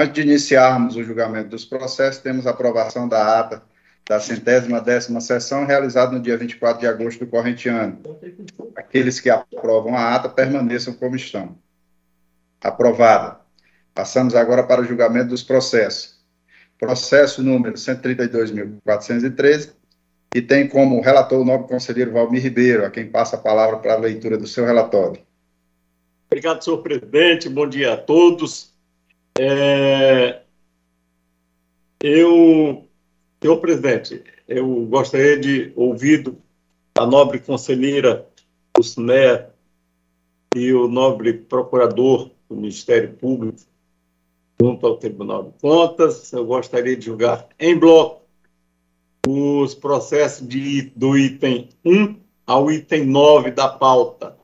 Antes de iniciarmos o julgamento dos processos, temos a aprovação da ata da centésima décima sessão, realizada no dia 24 de agosto do corrente ano. Aqueles que aprovam a ata permaneçam como estão. Aprovada. Passamos agora para o julgamento dos processos. Processo número 132.413, e tem como relator o nobre conselheiro Valmir Ribeiro, a quem passa a palavra para a leitura do seu relatório. Obrigado, senhor presidente. Bom dia a todos. É... Eu, senhor presidente, eu gostaria de ouvir a nobre conselheira do e o nobre procurador do Ministério Público junto ao Tribunal de Contas. Eu gostaria de julgar em bloco os processos de, do item 1 ao item 9 da pauta.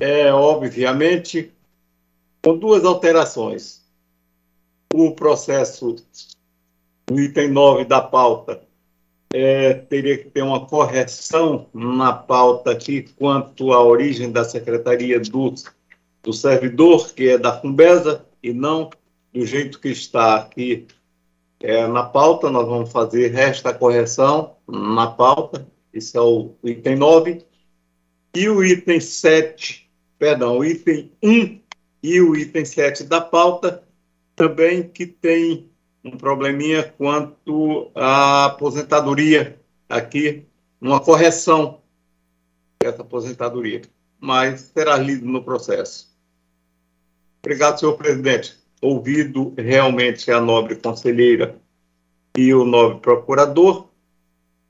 É, obviamente, com duas alterações. O processo do item 9 da pauta é, teria que ter uma correção na pauta aqui quanto à origem da Secretaria do, do Servidor, que é da Fumbesa, e não do jeito que está aqui é, na pauta, nós vamos fazer esta correção na pauta, esse é o item 9, e o item 7, perdão, o item 1 e o item 7 da pauta, também que tem um probleminha quanto à aposentadoria, aqui, uma correção dessa aposentadoria, mas será lido no processo. Obrigado, senhor presidente ouvido realmente a nobre conselheira e o nobre procurador,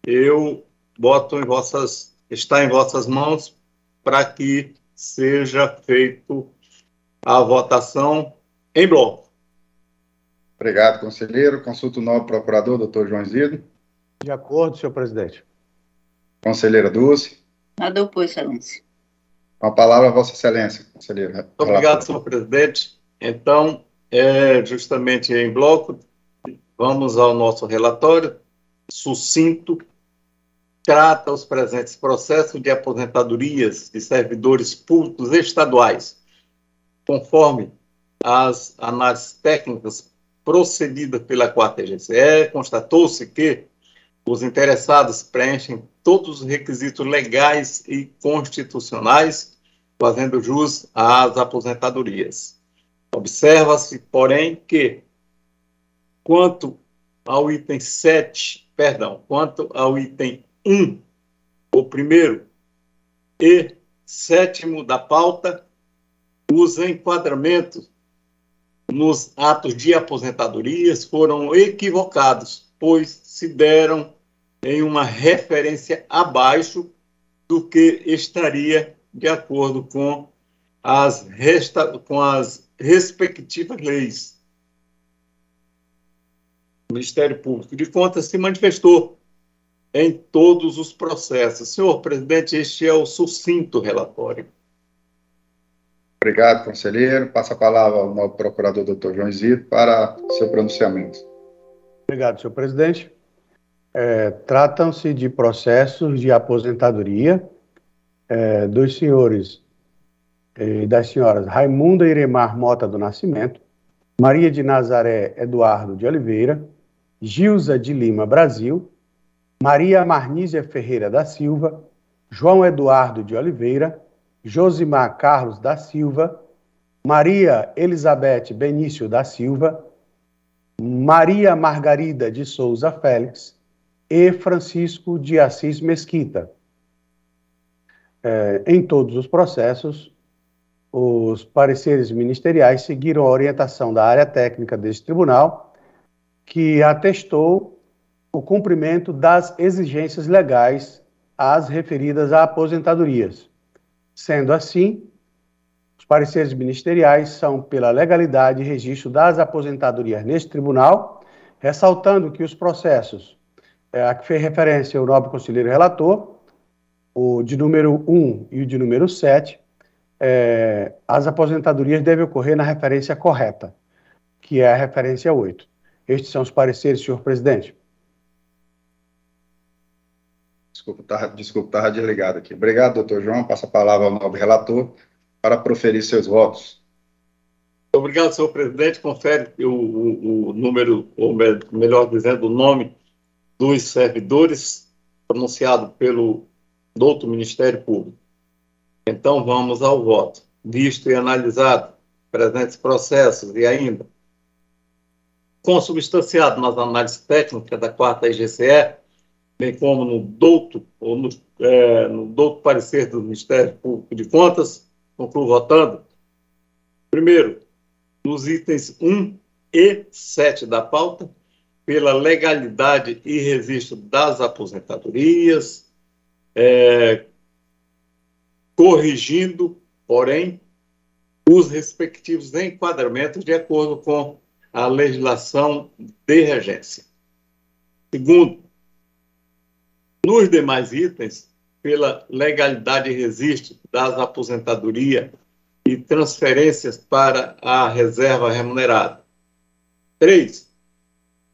eu boto em vossas, está em vossas mãos para que seja feito a votação em bloco. Obrigado, conselheiro. Consulto o novo procurador, doutor João Zido. De acordo, senhor presidente. Conselheira Dulce. Nada opor, excelência. Com a palavra, Vossa Excelência, conselheiro. Muito obrigado, senhor presidente. Então, é, justamente em bloco, vamos ao nosso relatório, sucinto, trata os presentes processos de aposentadorias de servidores públicos estaduais, conforme as análises técnicas procedidas pela 4 GCE, constatou-se que os interessados preenchem todos os requisitos legais e constitucionais, fazendo jus às aposentadorias. Observa-se, porém, que quanto ao item 7, perdão, quanto ao item 1, o primeiro e sétimo da pauta, os enquadramentos nos atos de aposentadorias foram equivocados, pois se deram em uma referência abaixo do que estaria de acordo com as, resta com as respectivas leis. O Ministério Público de Contas se manifestou em todos os processos. Senhor presidente, este é o sucinto relatório. Obrigado, conselheiro. Passa a palavra ao novo procurador, doutor João Zito, para seu pronunciamento. Obrigado, senhor presidente. É, Tratam-se de processos de aposentadoria é, dos senhores eh, das senhoras Raimunda Iremar Mota do Nascimento, Maria de Nazaré Eduardo de Oliveira, Gilza de Lima Brasil, Maria Marnísia Ferreira da Silva, João Eduardo de Oliveira, Josimar Carlos da Silva, Maria Elizabeth Benício da Silva, Maria Margarida de Souza Félix e Francisco de Assis Mesquita. É, em todos os processos, os pareceres ministeriais seguiram a orientação da área técnica deste tribunal, que atestou o cumprimento das exigências legais às referidas a aposentadorias. Sendo assim, os pareceres ministeriais são pela legalidade e registro das aposentadorias neste tribunal, ressaltando que os processos é, a que fez referência o nobre conselheiro relator, o de número 1 e o de número 7, é, as aposentadorias devem ocorrer na referência correta, que é a referência 8. Estes são os pareceres, senhor presidente. Desculpa, estava desculpa, desligado aqui. Obrigado, doutor João. Passa a palavra ao nobre relator para proferir seus votos. Obrigado, senhor presidente. Confere o, o, o número, ou melhor dizendo, o nome dos servidores pronunciado pelo doutor Ministério Público. Então, vamos ao voto. Visto e analisado presentes processos e ainda consubstanciado nas análises técnicas da quarta IGCE, bem como no douto, ou no, é, no douto parecer do Ministério Público de Contas, concluo votando. Primeiro, nos itens 1 e 7 da pauta, pela legalidade e registro das aposentadorias, é, corrigindo, porém, os respectivos enquadramentos de acordo com a legislação de regência. Segundo, nos demais itens, pela legalidade e registro das aposentadorias e transferências para a reserva remunerada. Três,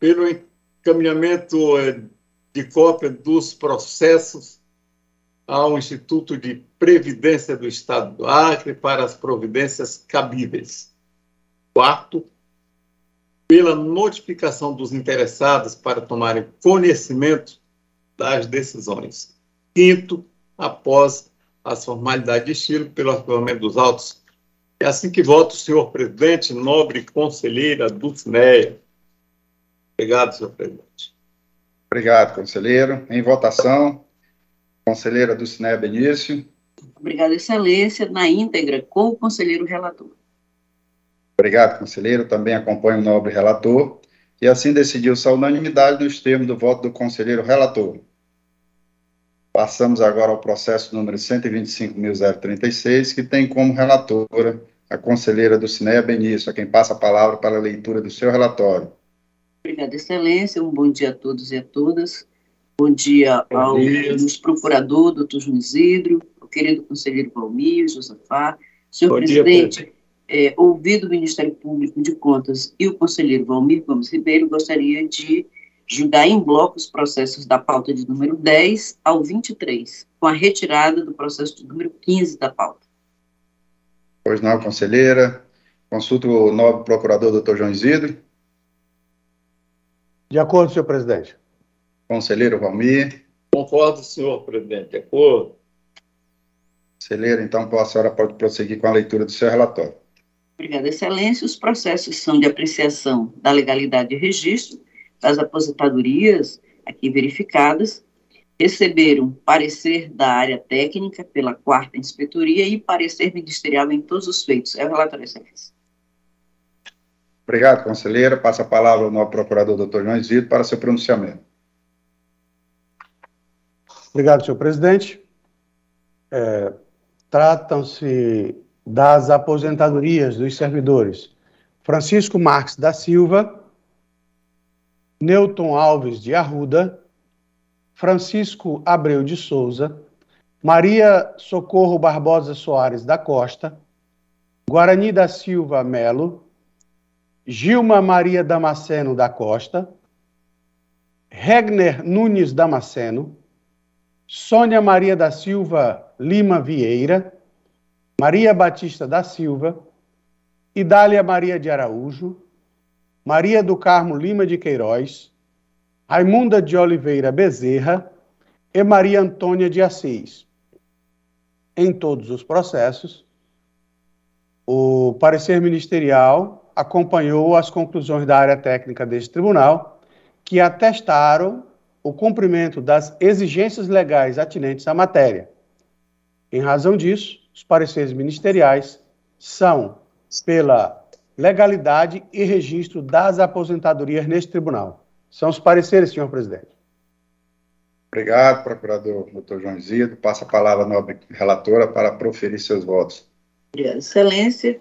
pelo encaminhamento eh, de cópia dos processos ao Instituto de Previdência do Estado do Acre para as providências cabíveis. Quarto, pela notificação dos interessados para tomarem conhecimento das decisões. Quinto, após as formalidades de estilo pelo arquivamento dos autos. É assim que voto, senhor presidente, nobre conselheira Dulcineia. Obrigado, senhor presidente. Obrigado, conselheiro. Em votação, conselheira Dulcineia Benício. Obrigada, excelência, na íntegra, com o conselheiro relator. Obrigado, conselheiro. Também acompanho o nobre relator. E assim decidiu-se a unanimidade nos termos do voto do conselheiro relator. Passamos agora ao processo número 125.036, que tem como relatora a conselheira do Cineia Benício, a quem passa a palavra para a leitura do seu relatório. Obrigada, excelência. Um bom dia a todos e a todas. Bom dia bom ao nosso procurador, doutor João Isidro, ao querido conselheiro Valmir, Josafá, senhor bom presidente, dia, é, ouvido o Ministério Público de Contas e o conselheiro Valmir Gomes Ribeiro, gostaria de julgar em bloco os processos da pauta de número 10 ao 23, com a retirada do processo de número 15 da pauta. Pois não, conselheira. Consulto o novo procurador, doutor João Isidro. De acordo, senhor presidente. Conselheiro Valmir. Concordo, senhor presidente. De acordo. Conselheiro, então a senhora pode prosseguir com a leitura do seu relatório. Obrigada, excelência. Os processos são de apreciação da legalidade de registro das aposentadorias aqui verificadas, receberam parecer da área técnica pela quarta inspetoria e parecer ministerial em todos os feitos. É o relatório, excelência. Obrigado, conselheira. Passa a palavra ao novo procurador, doutor João Isidro, para seu pronunciamento. Obrigado, senhor presidente. É, Tratam-se das aposentadorias dos servidores Francisco Marques da Silva, Newton Alves de Arruda, Francisco Abreu de Souza, Maria Socorro Barbosa Soares da Costa, Guarani da Silva Melo, Gilma Maria Damasceno da Costa, Regner Nunes Damasceno, Sônia Maria da Silva Lima Vieira, Maria Batista da Silva, Idália Maria de Araújo, Maria do Carmo Lima de Queiroz, Raimunda de Oliveira Bezerra e Maria Antônia de Assis. Em todos os processos, o parecer ministerial acompanhou as conclusões da área técnica deste tribunal, que atestaram o cumprimento das exigências legais atinentes à matéria. Em razão disso, os pareceres ministeriais são pela legalidade e registro das aposentadorias neste tribunal. São os pareceres, senhor presidente. Obrigado, procurador doutor João Zido. Passa a palavra à nobre relatora para proferir seus votos. Obrigada, excelência.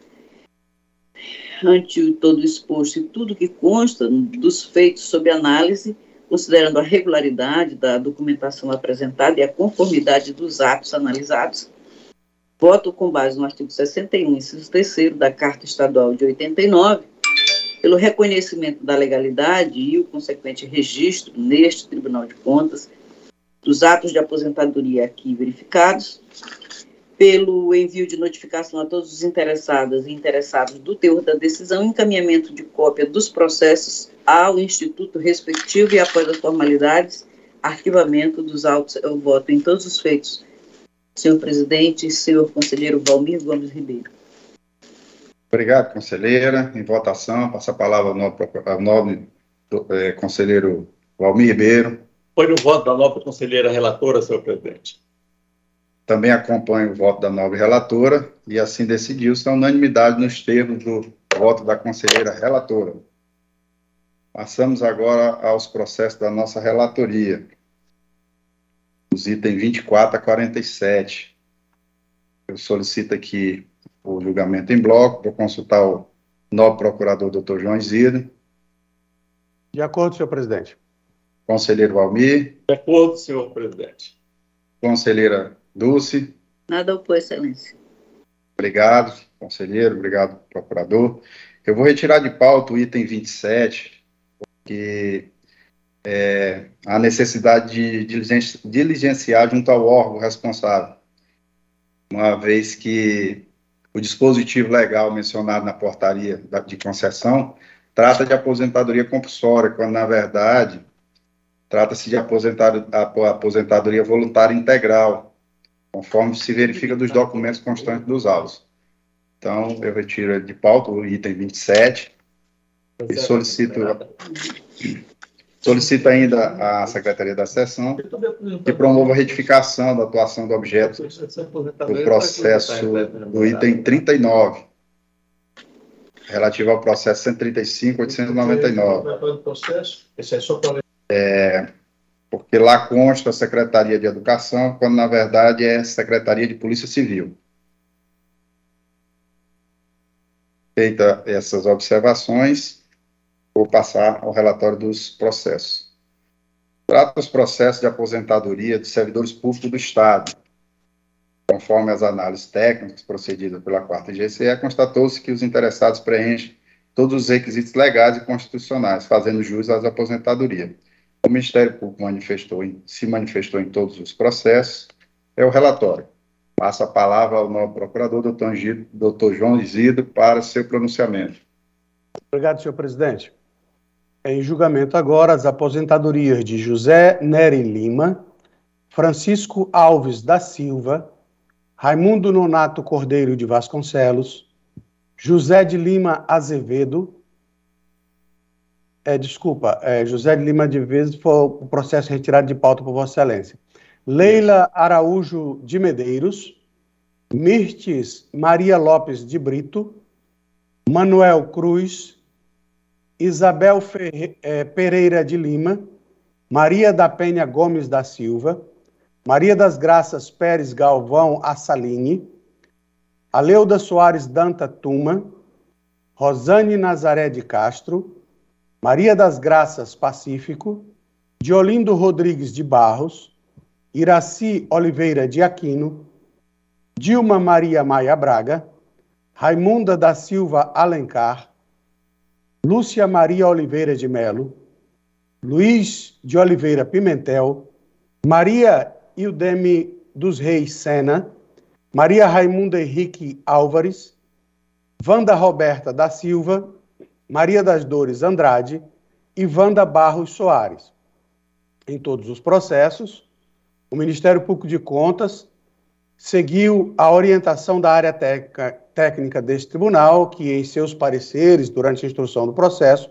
Ante todo o exposto e tudo que consta dos feitos sob análise, considerando a regularidade da documentação apresentada e a conformidade dos atos analisados, voto com base no artigo 61, inciso 3 da Carta Estadual de 89, pelo reconhecimento da legalidade e o consequente registro neste Tribunal de Contas dos atos de aposentadoria aqui verificados, pelo envio de notificação a todos os interessados e interessados do teor da decisão, encaminhamento de cópia dos processos ao instituto respectivo e, após as formalidades, arquivamento dos autos. Eu voto em todos os feitos. Senhor presidente, senhor conselheiro Valmir Gomes Ribeiro. Obrigado, conselheira. Em votação, passa a palavra ao nobre do é, conselheiro Valmir Ribeiro. Foi no voto da nova conselheira relatora, senhor presidente. Também acompanho o voto da nova relatora e assim decidiu-se a unanimidade nos termos do voto da conselheira relatora. Passamos agora aos processos da nossa relatoria. Os itens 24 a 47. Eu solicito aqui o julgamento em bloco, vou consultar o novo procurador, doutor João Isidro. De acordo, senhor presidente. Conselheiro Valmir. De acordo, senhor presidente. Conselheira Dulce. Nada a opor, excelência. Obrigado, conselheiro, obrigado, procurador. Eu vou retirar de pauta o item 27, porque é, a necessidade de diligenciar junto ao órgão responsável, uma vez que o dispositivo legal mencionado na portaria de concessão trata de aposentadoria compulsória, quando, na verdade, trata-se de aposentadoria voluntária integral, conforme se verifica dos documentos constantes dos autos. Então, eu retiro de pauta o item 27 e solicito, solicito ainda à Secretaria da Sessão que promova a retificação da atuação do objeto do processo do item 39, relativo ao processo 135.899. É, porque lá consta a Secretaria de Educação, quando na verdade é Secretaria de Polícia Civil. Feita essas observações, vou passar ao relatório dos processos. Trata os processos de aposentadoria de servidores públicos do Estado. Conforme as análises técnicas procedidas pela quarta GCE, constatou-se que os interessados preenchem todos os requisitos legais e constitucionais, fazendo jus às aposentadorias o Ministério Público manifestou em, se manifestou em todos os processos, é o relatório. Passo a palavra ao novo procurador, doutor, Angido, doutor João Isidro, para seu pronunciamento. Obrigado, senhor presidente. Em julgamento agora as aposentadorias de José Nery Lima, Francisco Alves da Silva, Raimundo Nonato Cordeiro de Vasconcelos, José de Lima Azevedo, é, desculpa, é, José de Lima de Vezes foi o processo retirado de pauta por Vossa Excelência. Leila Araújo de Medeiros, Mirtes Maria Lopes de Brito, Manuel Cruz, Isabel Ferre, é, Pereira de Lima, Maria da Penha Gomes da Silva, Maria das Graças Pérez Galvão Assaline, Aleuda Soares Danta Tuma, Rosane Nazaré de Castro, Maria das Graças Pacífico, Diolindo Rodrigues de Barros, Iraci Oliveira de Aquino, Dilma Maria Maia Braga, Raimunda da Silva Alencar, Lúcia Maria Oliveira de Melo, Luiz de Oliveira Pimentel, Maria Ildeme dos Reis Sena, Maria Raimunda Henrique Álvares, Wanda Roberta da Silva, Maria das Dores Andrade e Wanda Barros Soares. Em todos os processos, o Ministério Público de Contas seguiu a orientação da área técnica, técnica deste tribunal, que, em seus pareceres, durante a instrução do processo,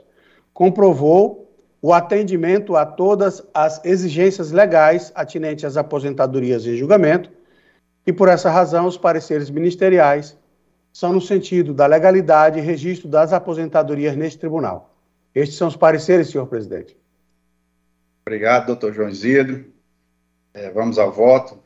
comprovou o atendimento a todas as exigências legais atinentes às aposentadorias em julgamento, e, por essa razão, os pareceres ministeriais são no sentido da legalidade e registro das aposentadorias neste tribunal. Estes são os pareceres, senhor presidente. Obrigado, doutor João Isidro. É, vamos ao voto.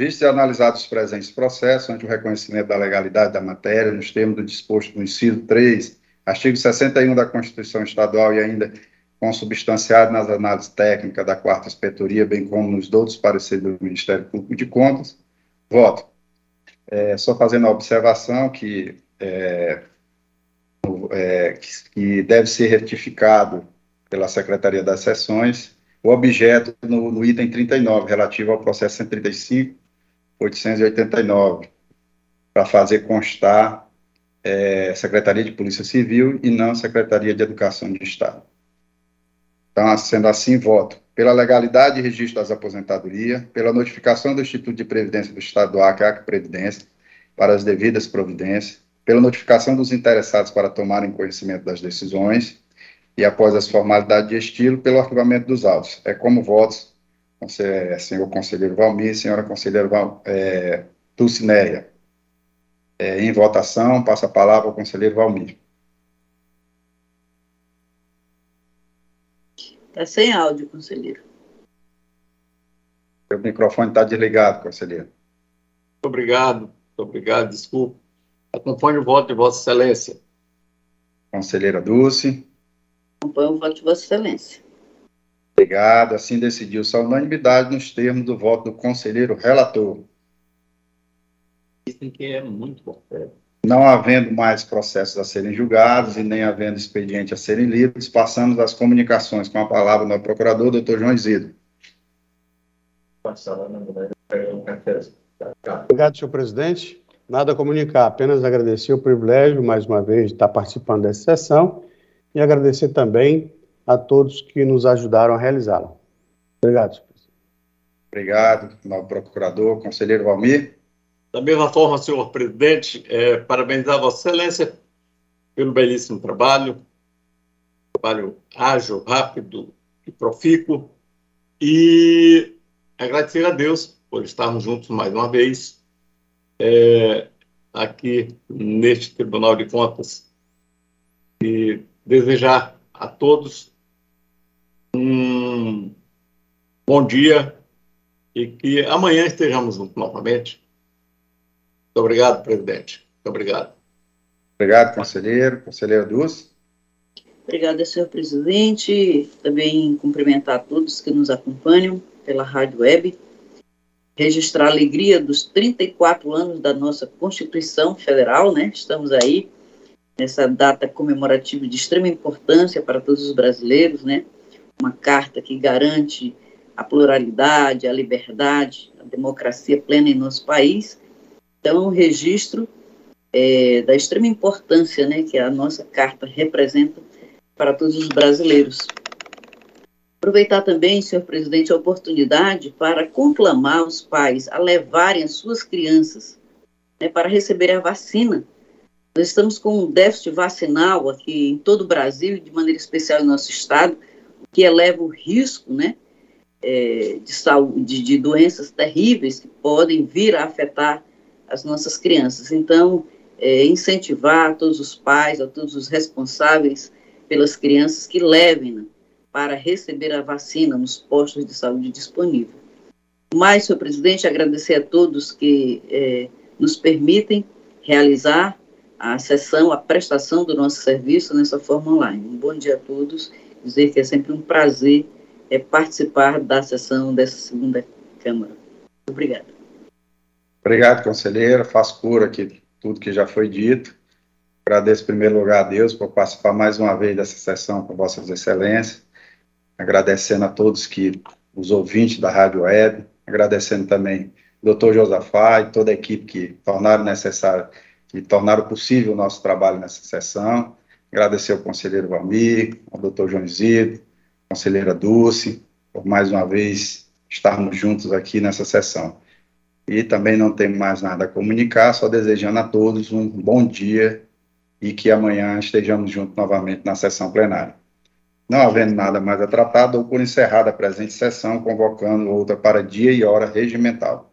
Vistos e analisados os presentes processos, ante o reconhecimento da legalidade da matéria, nos termos do disposto no inciso 3, artigo 61 da Constituição Estadual e ainda consubstanciado nas análises técnicas da quarta inspetoria, bem como nos outros pareceres do Ministério Público de Contas, voto. É, só fazendo a observação que, é, é, que, deve ser retificado pela Secretaria das Sessões o objeto no, no, item 39, relativo ao processo 135, 889, para fazer constar é, Secretaria de Polícia Civil e não Secretaria de Educação de Estado. Então, sendo assim, voto pela legalidade e registro das aposentadorias, pela notificação do Instituto de Previdência do Estado do Acre, Acre Previdência, para as devidas providências, pela notificação dos interessados para tomarem conhecimento das decisões e, após as formalidades de estilo, pelo arquivamento dos autos. É como votos, senhor conselheiro Valmir, senhora conselheira Val, é, Dulcinéia. É, em votação, passa a palavra ao conselheiro Valmir. Está sem áudio, conselheiro. O microfone está desligado, conselheiro. Muito obrigado, muito obrigado, desculpe. Acompanhe o voto de Vossa Excelência. Conselheira Dulce. Acompanho o voto de Vossa Excelência. Obrigado. Assim decidiu-se a unanimidade nos termos do voto do conselheiro relator. Dizem que é muito bom. Não havendo mais processos a serem julgados e nem havendo expediente a serem lidos, passamos às comunicações com a palavra do procurador, doutor João Isidro. Obrigado, senhor presidente. Nada a comunicar, apenas agradecer o privilégio, mais uma vez, de estar participando dessa sessão e agradecer também a todos que nos ajudaram a realizá-la. Obrigado, senhor presidente. Obrigado, novo procurador, conselheiro Valmir. Da mesma forma, senhor presidente, é, parabenizar Vossa Excelência pelo belíssimo trabalho, trabalho ágil, rápido e profícuo, e agradecer a Deus por estarmos juntos mais uma vez é, aqui neste Tribunal de Contas e desejar a todos um bom dia e que amanhã estejamos juntos novamente muito obrigado, presidente. Muito obrigado. Obrigado, conselheiro. Conselheiro Dulce. Obrigada, senhor presidente. Também cumprimentar a todos que nos acompanham pela Rádio Web. Registrar a alegria dos 34 anos da nossa Constituição Federal, né? Estamos aí nessa data comemorativa de extrema importância para todos os brasileiros, né? Uma carta que garante a pluralidade, a liberdade, a democracia plena em nosso país então, um registro é, da extrema importância né, que a nossa carta representa para todos os brasileiros. Aproveitar também, senhor presidente, a oportunidade para conclamar os pais a levarem as suas crianças né, para receber a vacina. Nós estamos com um déficit vacinal aqui em todo o Brasil, de maneira especial em nosso estado, que eleva o risco né, é, de, saúde, de doenças terríveis que podem vir a afetar as nossas crianças. Então, é, incentivar a todos os pais, a todos os responsáveis pelas crianças que levem para receber a vacina nos postos de saúde disponível. Mais, senhor presidente, agradecer a todos que é, nos permitem realizar a sessão, a prestação do nosso serviço nessa forma online. Um bom dia a todos, dizer que é sempre um prazer é, participar da sessão dessa segunda Câmara. Obrigada. Obrigado, conselheiro. Faço cura aqui tudo que já foi dito. Agradeço, em primeiro lugar, a Deus por participar mais uma vez dessa sessão com Vossas Excelências. Agradecendo a todos que, os ouvintes da Rádio Web, agradecendo também o doutor Josafá e toda a equipe que tornaram necessário, que tornaram possível o nosso trabalho nessa sessão. Agradecer ao conselheiro Valmir, ao doutor João Isidro, conselheira Dulce, por mais uma vez estarmos juntos aqui nessa sessão. E também não tenho mais nada a comunicar, só desejando a todos um bom dia e que amanhã estejamos juntos novamente na sessão plenária. Não havendo nada mais a tratar, dou por encerrada a presente sessão, convocando outra para dia e hora regimental.